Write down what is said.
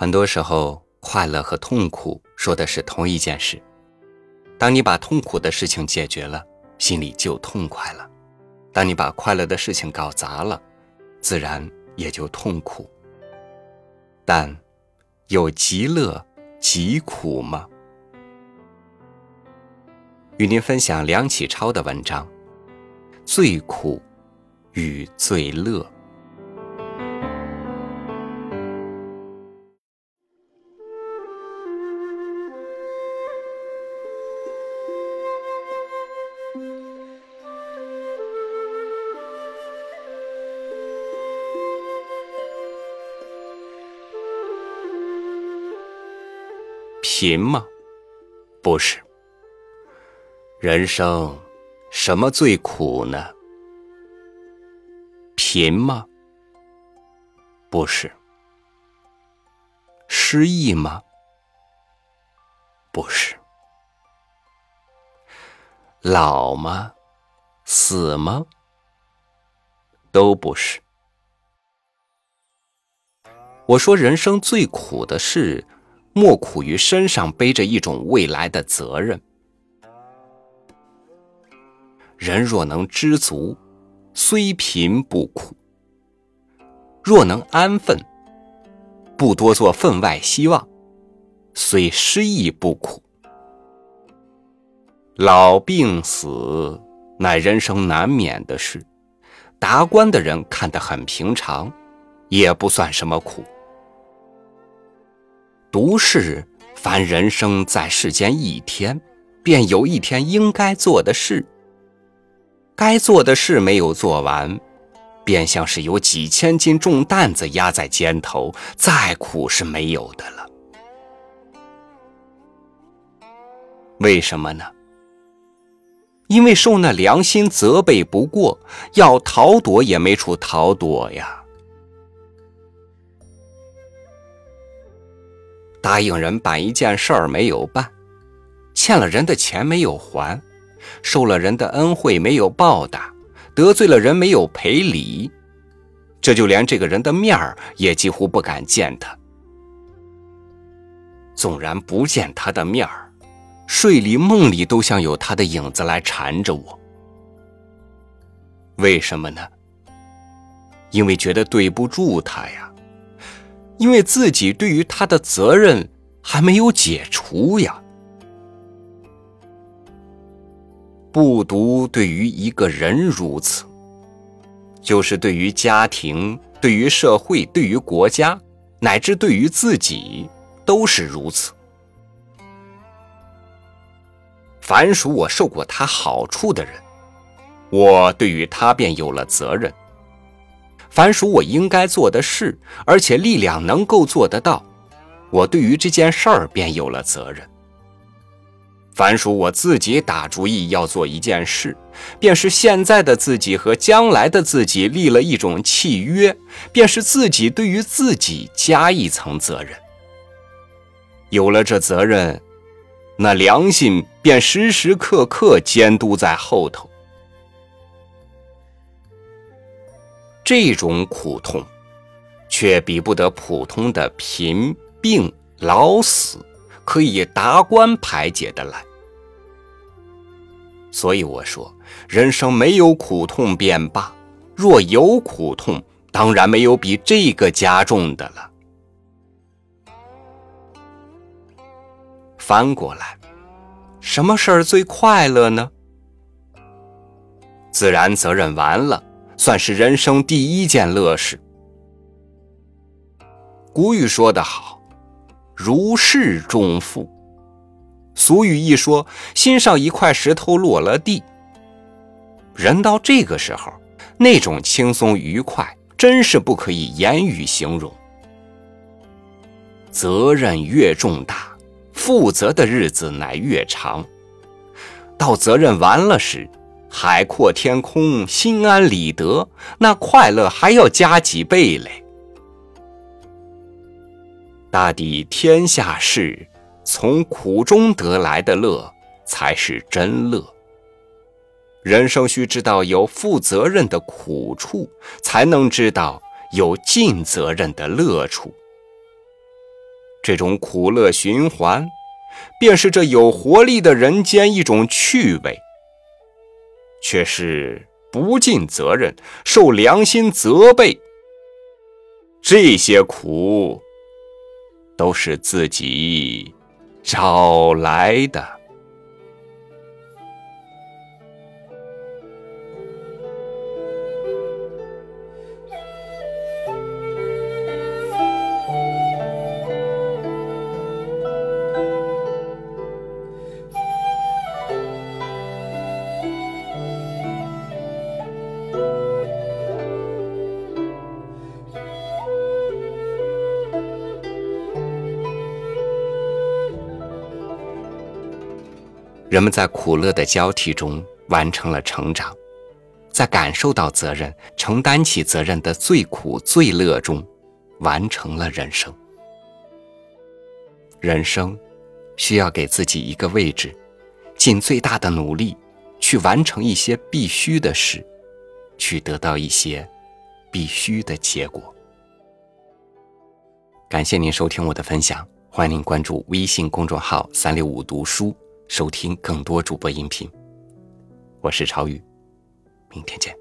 很多时候，快乐和痛苦说的是同一件事。当你把痛苦的事情解决了，心里就痛快了；当你把快乐的事情搞砸了，自然也就痛苦。但，有极乐极苦吗？与您分享梁启超的文章《最苦与最乐》。贫吗？不是。人生什么最苦呢？贫吗？不是。失意吗？不是。老吗？死吗？都不是。我说，人生最苦的事。莫苦于身上背着一种未来的责任。人若能知足，虽贫不苦；若能安分，不多做分外希望，虽失意不苦。老病死乃人生难免的事，达官的人看得很平常，也不算什么苦。独是凡人生在世间一天，便有一天应该做的事。该做的事没有做完，便像是有几千斤重担子压在肩头，再苦是没有的了。为什么呢？因为受那良心责备不过，要逃躲也没处逃躲呀。答应人办一件事儿没有办，欠了人的钱没有还，受了人的恩惠没有报答，得罪了人没有赔礼，这就连这个人的面儿也几乎不敢见他。纵然不见他的面儿，睡里梦里都像有他的影子来缠着我。为什么呢？因为觉得对不住他呀。因为自己对于他的责任还没有解除呀。不独对于一个人如此，就是对于家庭、对于社会、对于国家，乃至对于自己，都是如此。凡属我受过他好处的人，我对于他便有了责任。凡属我应该做的事，而且力量能够做得到，我对于这件事儿便有了责任。凡属我自己打主意要做一件事，便是现在的自己和将来的自己立了一种契约，便是自己对于自己加一层责任。有了这责任，那良心便时时刻刻监督在后头。这种苦痛，却比不得普通的贫病老死可以达观排解的来。所以我说，人生没有苦痛便罢，若有苦痛，当然没有比这个加重的了。翻过来，什么事儿最快乐呢？自然责任完了。算是人生第一件乐事。古语说得好：“如释重负。”俗语一说，心上一块石头落了地。人到这个时候，那种轻松愉快，真是不可以言语形容。责任越重大，负责的日子乃越长。到责任完了时，海阔天空，心安理得，那快乐还要加几倍嘞！大抵天下事，从苦中得来的乐才是真乐。人生需知道有负责任的苦处，才能知道有尽责任的乐处。这种苦乐循环，便是这有活力的人间一种趣味。却是不尽责任，受良心责备，这些苦都是自己找来的。人们在苦乐的交替中完成了成长，在感受到责任、承担起责任的最苦最乐中，完成了人生。人生需要给自己一个位置，尽最大的努力去完成一些必须的事，去得到一些必须的结果。感谢您收听我的分享，欢迎您关注微信公众号“三六五读书”。收听更多主播音频，我是朝雨，明天见。